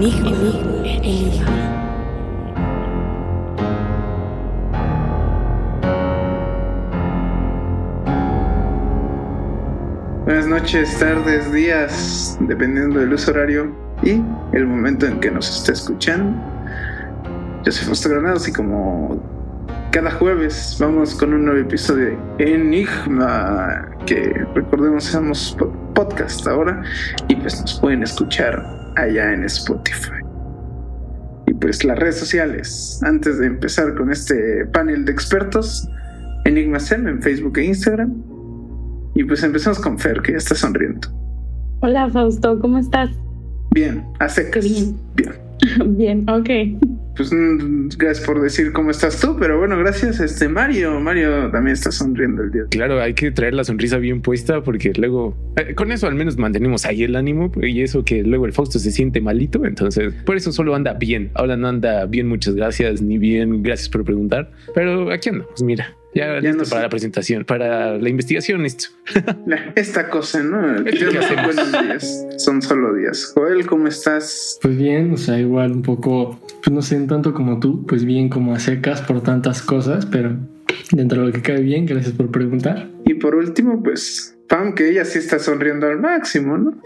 Enigma. Enigma. Buenas noches, tardes, días, dependiendo del uso horario y el momento en que nos esté escuchando. Yo soy Fausto Granados y como cada jueves vamos con un nuevo episodio de Enigma, que recordemos somos po- podcast ahora y pues nos pueden escuchar allá en Spotify. Y pues las redes sociales, antes de empezar con este panel de expertos, Enigma SEM en Facebook e Instagram. Y pues empezamos con Fer, que ya está sonriendo. Hola Fausto, ¿cómo estás? Bien, a secas. Bien. Bien. Bien, ok. Pues mm, gracias por decir cómo estás tú, pero bueno, gracias este Mario. Mario también está sonriendo el día. Claro, hay que traer la sonrisa bien puesta porque luego eh, con eso al menos mantenemos ahí el ánimo y eso que luego el Fausto se siente malito, entonces por eso solo anda bien. Ahora no anda bien, muchas gracias, ni bien, gracias por preguntar, pero aquí andamos, mira. Ya, Ya listo no sé. para la presentación, para la investigación. La- Esta cosa, ¿no? Yo sé buenos días. Son solo días. Joel, ¿cómo estás? Pues bien, o sea, igual un poco, pues no sé, tanto como tú, pues bien como a secas por tantas cosas, pero dentro de lo que cae bien, gracias por preguntar. Y por último, pues Pam, que ella sí está sonriendo al máximo, ¿no?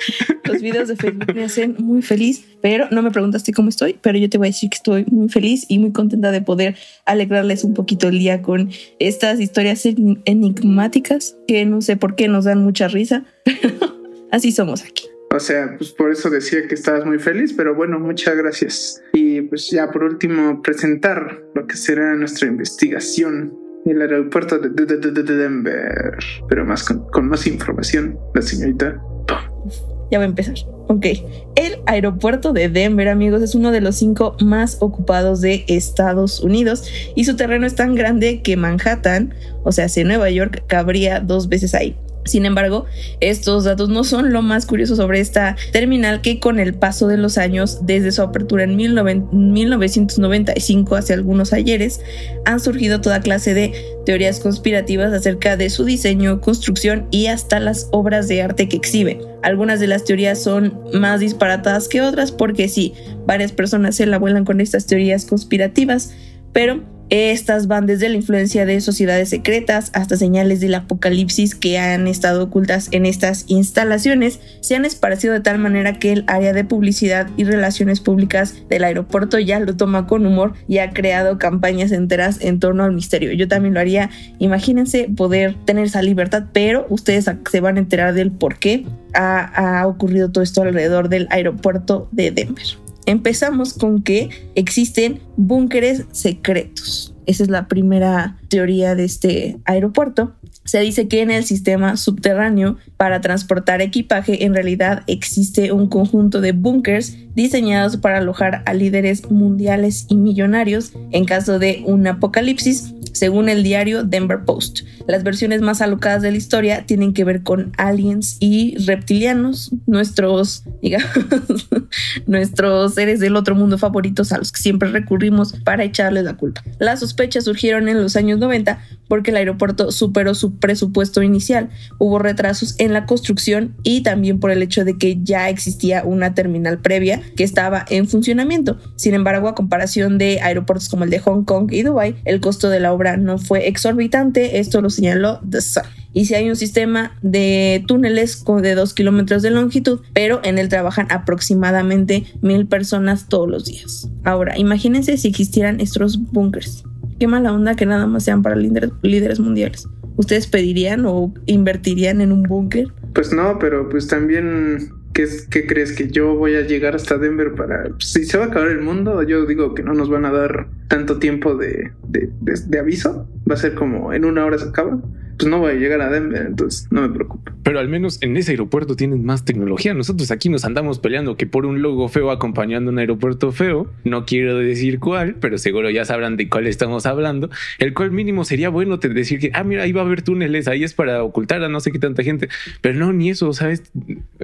Los videos de Facebook me hacen muy feliz, pero no me preguntaste cómo estoy, pero yo te voy a decir que estoy muy feliz y muy contenta de poder alegrarles un poquito el día con estas historias en- enigmáticas que no sé por qué nos dan mucha risa, pero así somos aquí. O sea, pues por eso decía que estabas muy feliz, pero bueno, muchas gracias. Y pues ya por último, presentar lo que será nuestra investigación el aeropuerto de, de- de- de- de Denver. Pero más con, más información, la señorita. Ya voy a empezar. Ok. El aeropuerto de Denver, amigos, es uno de los cinco más ocupados de Estados Unidos y su terreno es tan grande que Manhattan, o sea, si Nueva York, cabría dos veces ahí. Sin embargo, estos datos no son lo más curioso sobre esta terminal que con el paso de los años, desde su apertura en 19 1995 hacia algunos ayeres, han surgido toda clase de teorías conspirativas acerca de su diseño, construcción y hasta las obras de arte que exhibe. Algunas de las teorías son más disparatadas que otras porque sí, varias personas se la vuelan con estas teorías conspirativas, pero estas van desde la influencia de sociedades secretas hasta señales del apocalipsis que han estado ocultas en estas instalaciones, se han esparcido de tal manera que el área de publicidad y relaciones públicas del aeropuerto ya lo toma con humor y ha creado campañas enteras en torno al misterio. Yo también lo haría. Imagínense poder tener esa libertad, pero ustedes se van a enterar del por qué ha, ha ocurrido todo esto alrededor del aeropuerto de Denver. Empezamos con que existen búnkeres secretos. Esa es la primera teoría de este aeropuerto. Se dice que en el sistema subterráneo para transportar equipaje en realidad existe un conjunto de búnkers diseñados para alojar a líderes mundiales y millonarios en caso de un apocalipsis, según el diario Denver Post. Las versiones más alocadas de la historia tienen que ver con aliens y reptilianos, nuestros, digamos, nuestros seres del otro mundo favoritos a los que siempre recurrimos para echarles la culpa. Las sospechas surgieron en los años 90 porque el aeropuerto superó su presupuesto inicial. Hubo retrasos en la construcción y también por el hecho de que ya existía una terminal previa que estaba en funcionamiento. Sin embargo, a comparación de aeropuertos como el de Hong Kong y Dubai, el costo de la obra no fue exorbitante. Esto lo señaló The Sun. Y si hay un sistema de túneles de dos kilómetros de longitud, pero en él trabajan aproximadamente mil personas todos los días. Ahora, imagínense si existieran estos búnkers. Qué mala onda que nada más sean para líderes mundiales. ¿Ustedes pedirían o invertirían en un búnker? Pues no, pero pues también, ¿qué, qué crees? Que yo voy a llegar hasta Denver para... pues, si se va a acabar el mundo, yo digo que no nos van a dar tanto tiempo de, de, de- de aviso. Va a ser como en una hora se acaba. Pues no voy a llegar a Denver, entonces no me preocupo. Pero al menos en ese aeropuerto tienen más tecnología. Nosotros aquí nos andamos peleando que por un logo feo acompañando un aeropuerto feo, no quiero decir cuál, pero seguro ya sabrán de cuál estamos hablando, el cual mínimo sería bueno te decir que, ah, mira, ahí va a haber túneles, ahí es para ocultar a no sé qué tanta gente, pero no, ni eso, ¿sabes?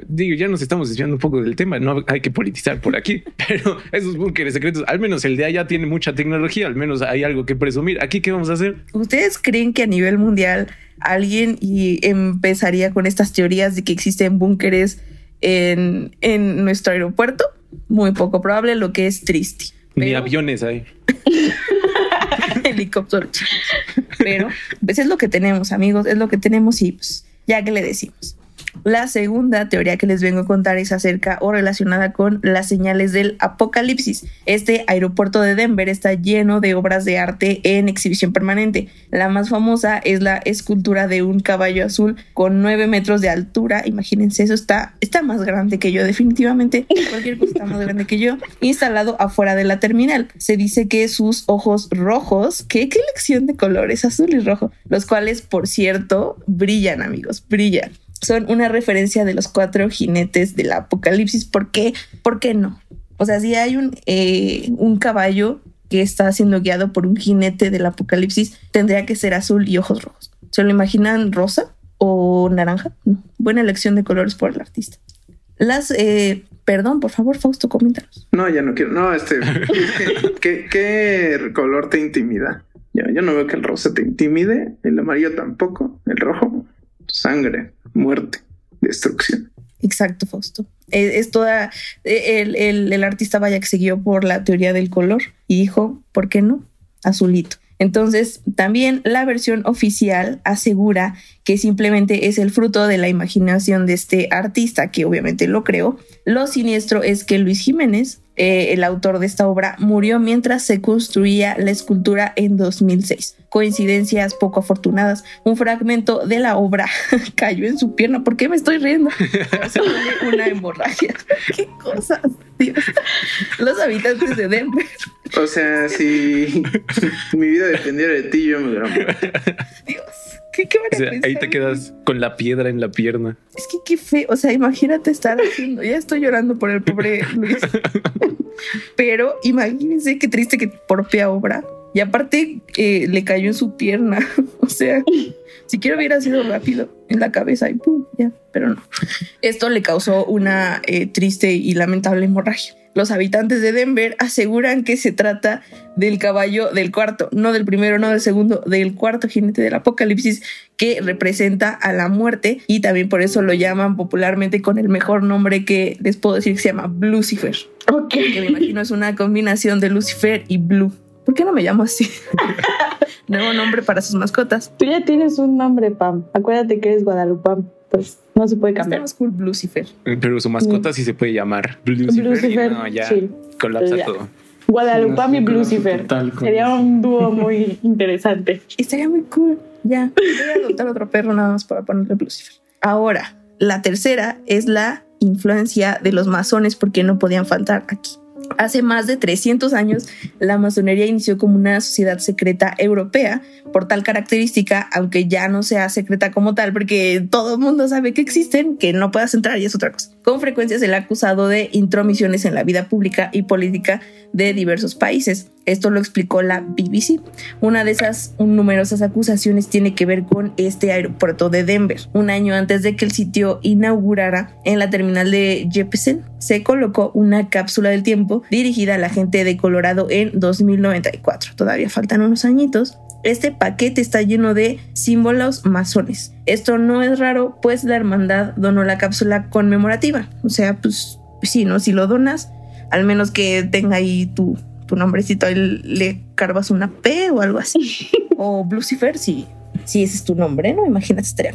Digo, ya nos estamos desviando un poco del tema, no hay que politizar por aquí, pero esos búnkeres secretos, al menos el de allá tiene mucha tecnología, al menos hay algo que presumir. Aquí, ¿qué vamos a hacer? ¿Ustedes creen que a nivel mundial alguien y empezaría con estas teorías de que existen búnkeres en, en nuestro aeropuerto? muy poco probable, lo que es triste. Ni aviones hay. helicóptero. Pero pues es lo que tenemos, amigos, es lo que tenemos y pues ya que le decimos. La segunda teoría que les vengo a contar es acerca o relacionada con las señales del apocalipsis. Este aeropuerto de Denver está lleno de obras de arte en exhibición permanente. La más famosa es la escultura de un caballo azul con 9 metros de altura. Imagínense, eso está, está más grande que yo, definitivamente. Cualquier cosa está más grande que yo. Instalado afuera de la terminal. Se dice que sus ojos rojos, ¿qué, qué de colores, azul y rojo, los cuales, por cierto, brillan, amigos, brillan son una referencia de los cuatro jinetes del apocalipsis. ¿Por qué? ¿Por qué no? O sea, si hay un, eh, un caballo que está siendo guiado por un jinete del apocalipsis, tendría que ser azul y ojos rojos. ¿Se lo imaginan rosa o naranja? No. Buena elección de colores por el artista. Las, eh, perdón, por favor, Fausto, coméntanos. No, ya no quiero. No, este. ¿qué, qué color te intimida? Yo, yo no veo que el rosa te intimide, el amarillo tampoco, el rojo, sangre, muerte, destrucción. Exacto, Fausto. Eh, Es toda. eh, El, el- el artista vaya que siguió por la teoría del color y dijo, ¿por qué no? Azulito. Entonces, también la versión oficial asegura que simplemente es el fruto de la imaginación de este artista, que obviamente lo creó. Lo siniestro es que Luis Jiménez, eh, el autor de esta obra, murió mientras se construía la escultura en 2006. Coincidencias poco afortunadas. Un fragmento de la obra cayó en su pierna. ¿Por qué me estoy riendo? Una hemorragia. ¿Qué cosas? Dios. Los habitantes de Denver O sea, si mi vida dependiera de ti, yo me hubiera muerto. Dios, ¿qué, qué van O a sea, pensar? ahí te quedas con la piedra en la pierna. Es que qué feo, o sea, imagínate estar haciendo, ya estoy llorando por el pobre Luis. Pero imagínense qué triste que propia obra. Y aparte eh, le cayó en su pierna. o sea, siquiera hubiera sido rápido en la cabeza y pum, ya, pero no. Esto le causó una eh, triste y lamentable hemorragia. Los habitantes de Denver aseguran que se trata del caballo del cuarto, no del primero, no del segundo, del cuarto jinete del apocalipsis que representa a la muerte y también por eso lo llaman popularmente con el mejor nombre que les puedo decir que se llama Lucifer, Ok. que me imagino es una combinación de Lucifer y Blue. ¿Por qué no me llamo así? Nuevo nombre para sus mascotas. Tú ya tienes un nombre, Pam. Acuérdate que eres Guadalupam. Pues no se puede Está cambiar. más cool Lucifer. Pero su mascota sí se puede llamar Lucifer. No, ya sí. colapsa Ya. todo. Guadalupam y Lucifer. Sería un dúo muy interesante. Estaría muy cool. Ya, voy a adoptar otro perro nada más para ponerle Lucifer. Ahora, la tercera es la influencia de los masones porque no podían faltar aquí. Hace más de 300 años, la masonería inició como una sociedad secreta europea por tal característica, aunque ya no sea secreta como tal, porque todo el mundo sabe que existen, que no puedas entrar y es otra cosa. Con frecuencia se le ha acusado de intromisiones en la vida pública y política de diversos países. Esto lo explicó la BBC. Una de esas numerosas acusaciones tiene que ver con este aeropuerto de Denver. Un año antes de que el sitio inaugurara en la terminal de Jeppesen, se colocó una cápsula del tiempo dirigida a la gente de Colorado en 2094. Todavía faltan unos añitos. Este paquete está lleno de símbolos masones. Esto no es raro, pues la hermandad donó la cápsula conmemorativa. O sea, pues sí, ¿no? Si lo donas, al menos que tenga ahí tu, tu nombrecito, ahí le carvas una P o algo así. o Lucifer, si, si ese es tu nombre, ¿no? Imagínate, estaría.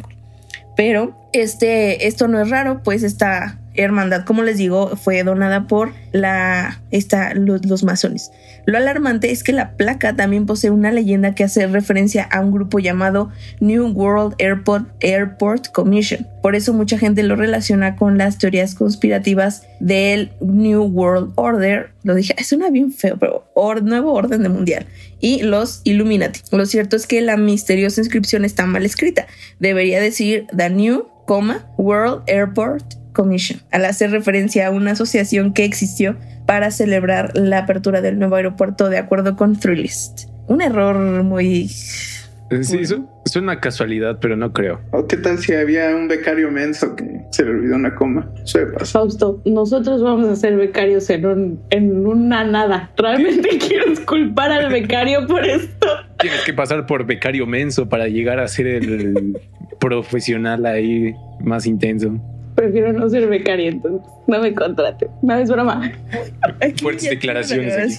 Pero este, esto no es raro, pues esta hermandad, como les digo, fue donada por la, esta, los, masones. Lo alarmante es que la placa también posee una leyenda que hace referencia a un grupo llamado New World Airport, Airport Commission. Por eso mucha gente lo relaciona con las teorías conspirativas del New World Order. Lo dije, suena bien feo, pero nuevo orden de mundial. Y los Illuminati. Lo cierto es que la misteriosa inscripción está mal escrita. Debería decir The New, World Airport Commission, al hacer referencia a una asociación que existió para celebrar la apertura del nuevo aeropuerto de acuerdo con Thrillist. Un error muy... Sí, su- suena casualidad, pero no creo. ¿O qué tal si había un becario menso que se le olvidó una coma? Suele pasar. Fausto, nosotros vamos a ser becarios en, un, en una nada. ¿Realmente quieres culpar al becario por esto? Tienes que pasar por becario menso para llegar a ser el profesional ahí más intenso. Prefiero no ser becaria, entonces no me contrate. No es broma. Fuertes declaraciones.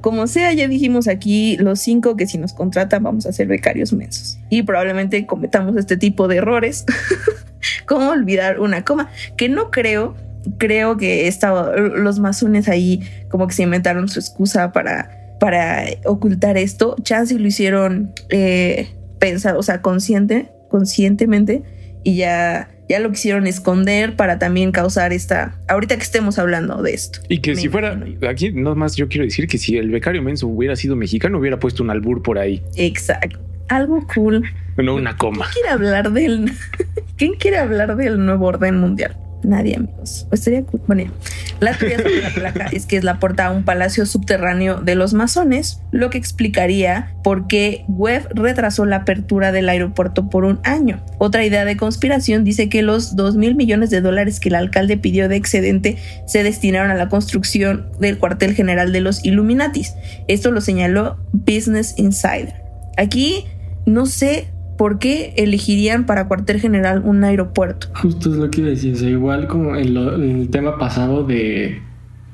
Como sea, ya dijimos aquí los cinco que si nos contratan vamos a ser becarios mensos. Y probablemente cometamos este tipo de errores. como olvidar una coma. Que no creo, creo que estaba, los masones ahí como que se inventaron su excusa para, para ocultar esto. Chance lo hicieron eh, pensar, o sea, consciente, conscientemente. Y ya, ya lo quisieron esconder para también causar esta. Ahorita que estemos hablando de esto. Y que Me si fuera, aquí no más yo quiero decir que si el becario menso hubiera sido mexicano, hubiera puesto un albur por ahí, Exacto. Algo cool. no una coma. ¿Quién quiere hablar del. ¿Quién quiere hablar del nuevo orden mundial? Nadie, amigos. Estaría cool. Bueno, la teoría sobre la placa es que es la puerta a un palacio subterráneo de los masones, lo que explicaría por qué Webb retrasó la apertura del aeropuerto por un año. Otra idea de conspiración dice que los 2 mil millones de dólares que el alcalde pidió de excedente se destinaron a la construcción del cuartel general de los Illuminatis. Esto lo señaló Business Insider. Aquí no sé por qué elegirían para cuartel general un aeropuerto. Justo es lo que iba a decir. O sea, igual como en, lo- en el tema pasado de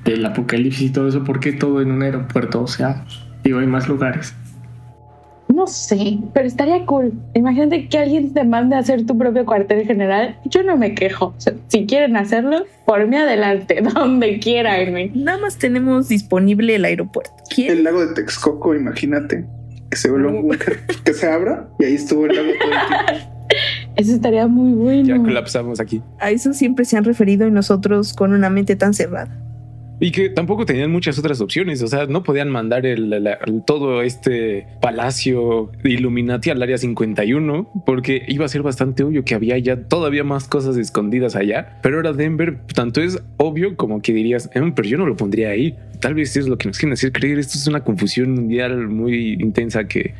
del apocalipsis y todo eso, ¿por qué todo en un aeropuerto? O sea, digo, hay más lugares. No sé, pero estaría cool. Imagínate que alguien te mande a hacer tu propio cuartel general. Yo no me quejo. O sea, si quieren hacerlo, por mí adelante, donde quieran. güey. Nada más tenemos disponible el aeropuerto. ¿Quién? El lago de Texcoco, imagínate. Que se vuelva un búnker, que se abra y ahí estuvo el lago todo el tiempo. Eso estaría muy Ya bueno. colapsamos aquí. A eso siempre se han referido y nosotros con una mente tan cerrada. Y que tampoco tenían muchas otras opciones, o sea, no podían mandar el, todo este palacio Illuminati al área 51 porque iba a ser bastante obvio que había ya todavía más cosas escondidas allá. Pero ahora Denver, tanto es obvio como que dirías, "Em, pero yo no lo pondría ahí. Tal vez es lo que nos quieren hacer creer. Esto es una confusión mundial muy intensa que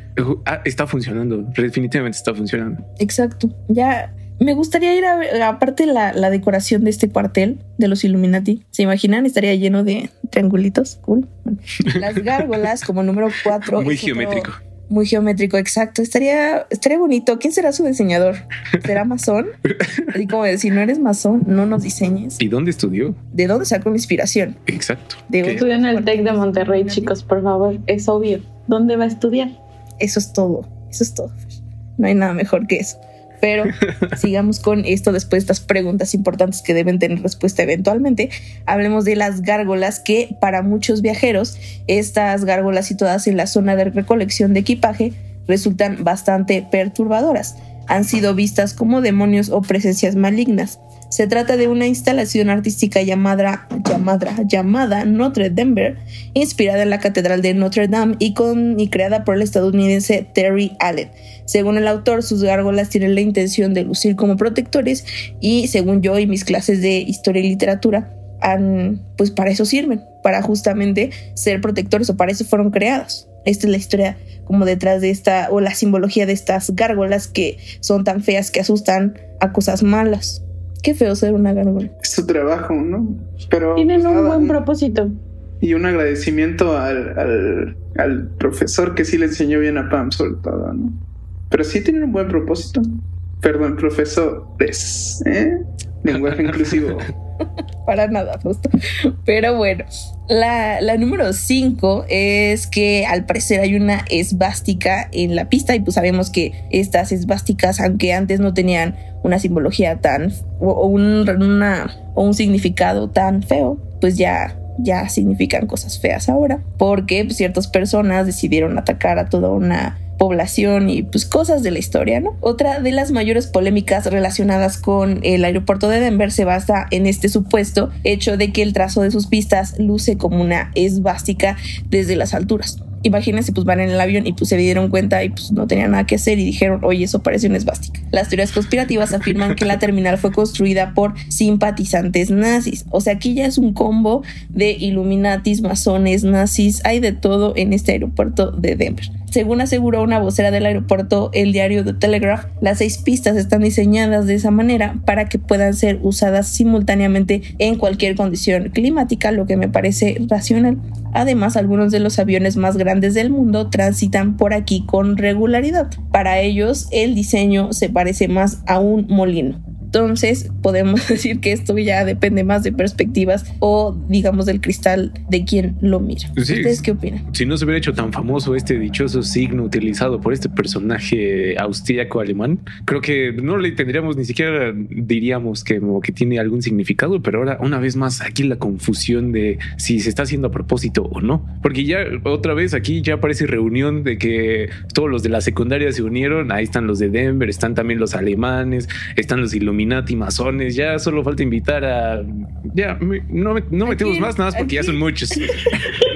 ah, está funcionando. Definitivamente está funcionando. Exacto. Ya me gustaría ir a ver, aparte la, la decoración de este cuartel de los Illuminati. ¿Se imaginan? Estaría lleno de triangulitos. Cool. Las gárgolas como número 4. Muy geométrico. Muy geométrico, exacto. Estaría, estaría bonito. ¿Quién será su diseñador? ¿Será masón? Así como de, si no eres masón, no nos diseñes. ¿Y dónde estudió? ¿De dónde sacó la inspiración? Exacto. Estudia en el TEC de Monterrey, chicos, por favor. Es obvio. ¿Dónde va a estudiar? Eso es todo. Eso es todo. No hay nada mejor que eso. Pero sigamos con esto después de estas preguntas importantes que deben tener respuesta eventualmente. Hablemos de las gárgolas que para muchos viajeros, estas gárgolas situadas en la zona de recolección de equipaje resultan bastante perturbadoras. Han sido vistas como demonios o presencias malignas. Se trata de una instalación artística llamada, llamada, llamada Notre Dame, inspirada en la Catedral de Notre Dame y, con, y creada por el estadounidense Terry Allen. Según el autor, sus gárgolas tienen la intención de lucir como protectores y según yo y mis clases de historia y literatura, han, pues para eso sirven, para justamente ser protectores o para eso fueron creados. Esta es la historia como detrás de esta o la simbología de estas gárgolas que son tan feas que asustan a cosas malas. Qué feo ser una gárgola. Es su trabajo, ¿no? Pero Tienen pues, un nada, buen propósito. y un agradecimiento al, al, al profesor que sí le enseñó bien a Pam sobre todo, ¿no? Pero sí tienen un buen propósito. Perdón, profesores, ¿eh? Lenguaje inclusivo. para nada, justo. Pero bueno, la, la número 5 es que al parecer hay una esvástica en la pista y pues sabemos que estas esvásticas, aunque antes no tenían una simbología tan o, un, una, o un significado tan feo, pues ya ya significan cosas feas ahora, porque ciertas personas decidieron atacar a toda una población y pues cosas de la historia, ¿no? Otra de las mayores polémicas relacionadas con el aeropuerto de Denver se basa en este supuesto hecho de que el trazo de sus pistas luce como una esvástica desde las alturas. Imagínense, pues van en el avión y pues se dieron cuenta y pues no tenían nada que hacer y dijeron, oye, eso parece una esvástica. Las teorías conspirativas afirman que la terminal fue construida por simpatizantes nazis. O sea, aquí ya es un combo de Illuminatis, masones, nazis, hay de todo en este aeropuerto de Denver. Según aseguró una vocera del aeropuerto, el diario The Telegraph, las seis pistas están diseñadas de esa manera para que puedan ser usadas simultáneamente en cualquier condición climática, lo que me parece racional. Además, algunos de los aviones más grandes del mundo transitan por aquí con regularidad. Para ellos, el diseño se parece más a un molino. Entonces podemos decir que esto ya depende más de perspectivas o digamos del cristal de quien lo mira. Sí. ¿Ustedes qué opinan? Si no se hubiera hecho tan famoso este dichoso signo utilizado por este personaje austríaco alemán, creo que no le tendríamos ni siquiera diríamos que, como que tiene algún significado, pero ahora una vez más aquí la confusión de si se está haciendo a propósito o no, porque ya otra vez aquí ya parece reunión de que todos los de la secundaria se unieron, ahí están los de Denver, están también los alemanes, están los Illuminati masones, ya solo falta invitar a ya no, no ¿A metemos más nada más porque ¿A ya son muchos.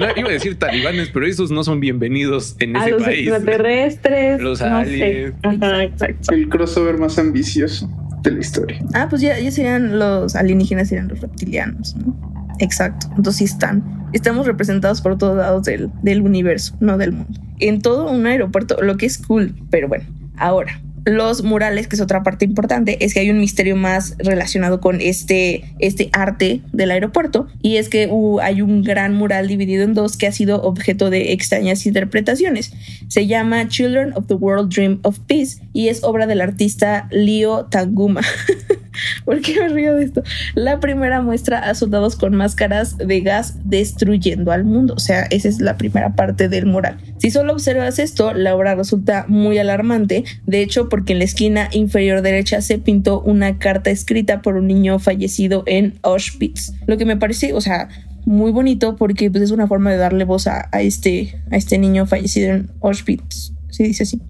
No, iba a decir talibanes, pero esos no son bienvenidos en A ese los país. extraterrestres. Los no aliens. sé. Ajá, exacto. El crossover más ambicioso de la historia. Ah, pues ya, ya serían los alienígenas, serían los reptilianos, ¿no? Exacto. Entonces sí están. Estamos representados por todos lados del, del universo, no del mundo. En todo un aeropuerto, lo que es cool, pero bueno. Ahora, los murales, que es otra parte importante, es que hay un misterio más relacionado con este, este arte del aeropuerto, y es que hay un gran mural dividido en dos que ha sido objeto de extrañas interpretaciones. Se llama Children of the World Dream of Peace y es obra del artista Leo Tanguma. ¿Por qué me río de esto? La primera muestra a soldados con máscaras de gas destruyendo al mundo. O sea, esa es la primera parte del mural. Si solo observas esto, la obra resulta muy alarmante. De hecho, porque en la esquina inferior derecha se pintó una carta escrita por un niño fallecido en Auschwitz. Lo que me parece, o sea, muy bonito porque pues, es una forma de darle voz a, a este, a este niño fallecido en Auschwitz. Dice así.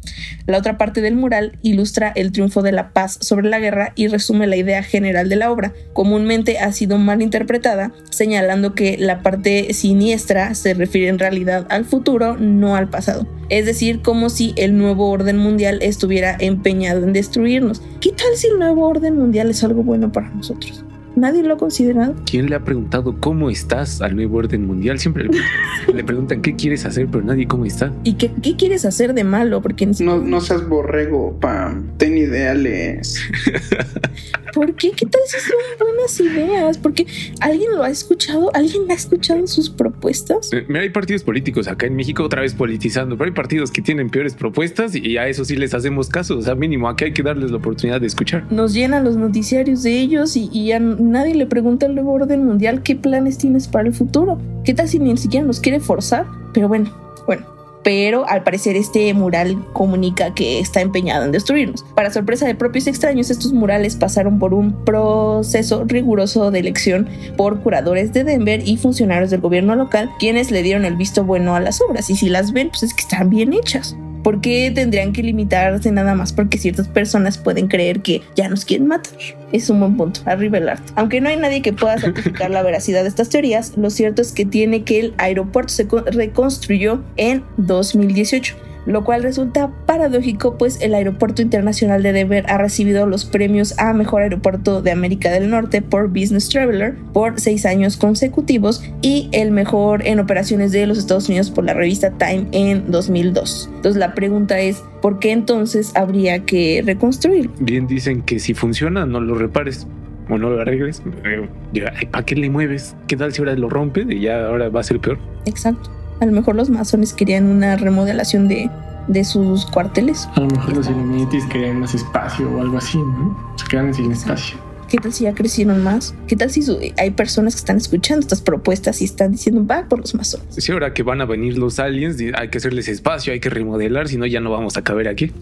La otra parte del mural ilustra el triunfo de la paz sobre la guerra y resume la idea general de la obra. Comúnmente ha sido mal interpretada, señalando que la parte siniestra se refiere en realidad al futuro, no al pasado. Es decir, como si el nuevo orden mundial estuviera empeñado en destruirnos. ¿Qué tal si el nuevo orden mundial es algo bueno para nosotros? Nadie lo ha considerado. ¿Quién le ha preguntado cómo estás al nuevo orden mundial? Siempre le, le preguntan qué quieres hacer, pero nadie cómo está. ¿Y qué, qué quieres hacer de malo? Porque No, no seas borrego, Pam. Ten ideales. ¿Por qué? ¿Qué tal si son buenas ideas? Porque alguien lo ha escuchado, alguien ha escuchado sus propuestas. Eh, Mira, hay partidos políticos acá en México otra vez politizando, pero hay partidos que tienen peores propuestas y a eso sí les hacemos caso. O sea, mínimo, aquí hay que darles la oportunidad de escuchar. Nos llenan los noticiarios de ellos y, y a nadie le pregunta al nuevo orden mundial qué planes tienes para el futuro. ¿Qué tal si ni siquiera nos quiere forzar? Pero bueno, bueno. Pero al parecer este mural comunica que está empeñado en destruirnos. Para sorpresa de propios extraños, estos murales pasaron por un proceso riguroso de elección por curadores de Denver y funcionarios del gobierno local, quienes le dieron el visto bueno a las obras. Y si las ven, pues es que están bien hechas. ¿Por qué tendrían que limitarse nada más porque ciertas personas pueden creer que ya nos quieren matar? Es un buen punto, arriba el. Aunque no hay nadie que pueda certificar la veracidad de estas teorías, lo cierto es que tiene que el aeropuerto se co- reconstruyó en 2018 lo cual resulta paradójico pues el Aeropuerto Internacional de Denver ha recibido los premios a Mejor Aeropuerto de América del Norte por Business Traveler por seis años consecutivos y el mejor en operaciones de los Estados Unidos por la revista Time en 2002. Entonces la pregunta es, ¿por qué entonces habría que reconstruir? Bien dicen que si funciona, no lo repares o no lo arregles. ¿Para qué le mueves? ¿Qué tal si ahora lo rompe y ya ahora va a ser peor? Exacto. A lo mejor los masones querían una remodelación de, de sus cuarteles. A lo mejor los Illuminatis querían más espacio o algo así, ¿no? Se quedan sin espacio. ¿Qué tal si ya crecieron más? ¿Qué tal si su- hay personas que están escuchando estas propuestas y están diciendo va por los masones? Si ahora que van a venir los aliens, hay que hacerles espacio, hay que remodelar, si no ya no vamos a caber aquí.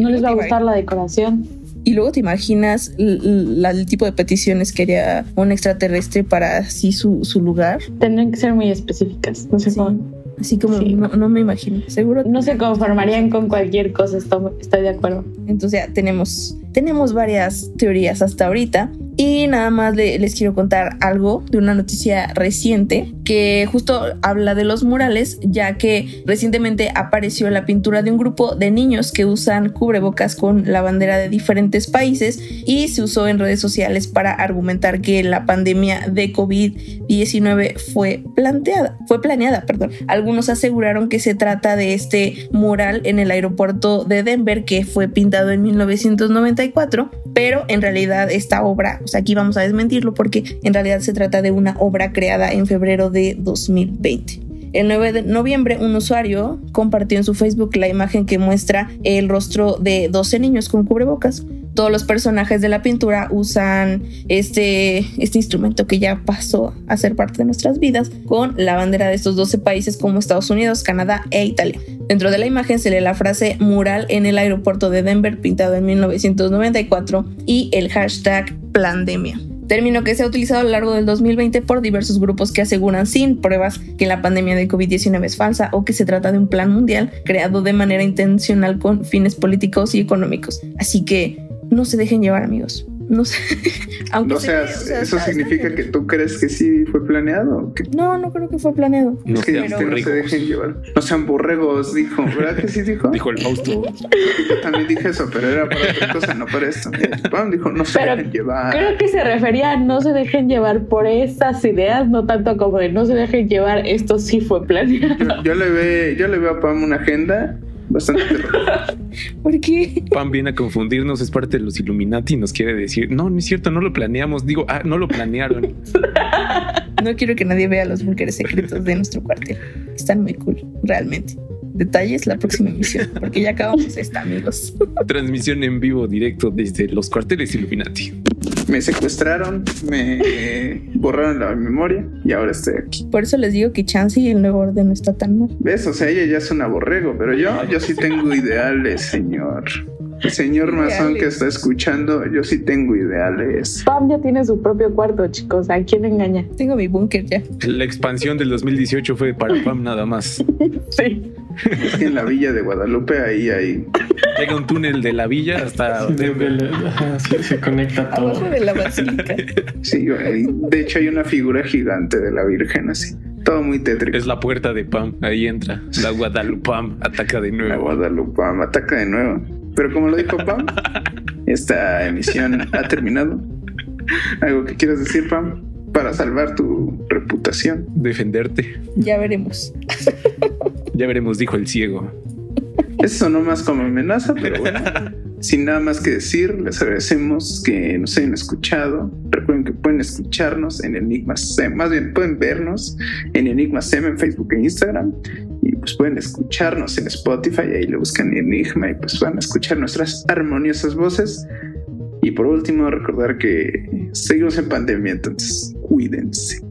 No les va a gustar la decoración. Y luego te imaginas l- l- la- el tipo de peticiones que haría un extraterrestre para así su, su lugar. Tendrían que ser muy específicas. No sé Sí. cómo. Así como Sí. no, no me imagino. Seguro. No se conformarían con cualquier cosa. Estoy, estoy de acuerdo. Entonces ya tenemos, tenemos varias teorías hasta ahorita. Y nada más le- les quiero contar algo de una noticia reciente que justo habla de los murales, ya que recientemente apareció la pintura de un grupo de niños que usan cubrebocas con la bandera de diferentes países y se usó en redes sociales para argumentar que la pandemia de COVID-19 fue planteada, fue planeada, perdón. Algunos aseguraron que se trata de este mural en el aeropuerto de Denver que fue pintado en 1994, pero en realidad esta obra, sea, aquí vamos a desmentirlo porque en realidad se trata de una obra creada en febrero de 2020. El 9 de noviembre, un usuario compartió en su Facebook la imagen que muestra el rostro de 12 niños con cubrebocas. Todos los personajes de la pintura usan este, este instrumento que ya pasó a ser parte de nuestras vidas con la bandera de estos 12 países como Estados Unidos, Canadá e Italia. Dentro de la imagen se lee la frase mural en el aeropuerto de Denver pintado en 1994 y el hashtag plandemia término que se ha utilizado a lo largo del 2020 por diversos grupos que aseguran sin pruebas que la pandemia de COVID-19 es falsa o que se trata de un plan mundial creado de manera intencional con fines políticos y económicos. Así que no se dejen llevar amigos no sé. Aunque no seas, eso significa que tú crees que sí fue planeado. No, no creo que fue planeado. No, que no se dejen llevar. No sean borregos, dijo. ¿Verdad que sí dijo? Dijo el Fausto. Yo también dije eso, pero era para otra cosa, no para esto. Pam dijo, no se dejen llevar. Creo que se refería a no se dejen llevar por esas ideas, no tanto como de no se dejen llevar, esto sí fue planeado. Yo, le, ve, yo le veo a Pam una agenda bastante ¿Por qué? Pam viene a confundirnos, es parte de los Illuminati y nos quiere decir, no, no es cierto, no lo planeamos. Digo, ah, no lo planearon. no quiero que nadie vea los búnkeres secretos de nuestro cuartel. Están muy cool, realmente. Detalles la próxima emisión, porque ya acabamos esta, amigos. Transmisión en vivo directo desde los cuarteles Illuminati me secuestraron, me borraron la memoria y ahora estoy aquí. Por eso les digo que Chansey y el nuevo orden no está tan mal. ¿Ves? O sea, ella ya es un aborrego, pero yo, yo sí tengo ideales, señor. El señor Mazón que está escuchando, yo sí tengo ideales. Pam ya tiene su propio cuarto, chicos. ¿A quién engaña? Tengo mi búnker ya. La expansión del 2018 fue para Pam nada más. sí. Es que en la villa de Guadalupe ahí hay. Llega un túnel de la villa hasta. se conecta todo. Abajo de la basílica. Sí, de hecho hay una figura gigante de la Virgen así. Todo muy tétrico. Es la puerta de Pam. Ahí entra. La Guadalupam ataca de nuevo. La Guadalupam ataca de nuevo. Pero como lo dijo Pam, esta emisión ha terminado. ¿Algo que quieras decir, Pam? Para salvar tu reputación. Defenderte. Ya veremos. Ya veremos, dijo el ciego. Eso no más como amenaza, pero bueno. Sin nada más que decir, les agradecemos que nos hayan escuchado. Recuerden que pueden escucharnos en Enigma SEM, más bien pueden vernos en Enigma SEM en Facebook e Instagram. Y pues pueden escucharnos en Spotify, ahí le buscan Enigma y pues van a escuchar nuestras armoniosas voces. Y por último, recordar que seguimos en pandemia, entonces cuídense.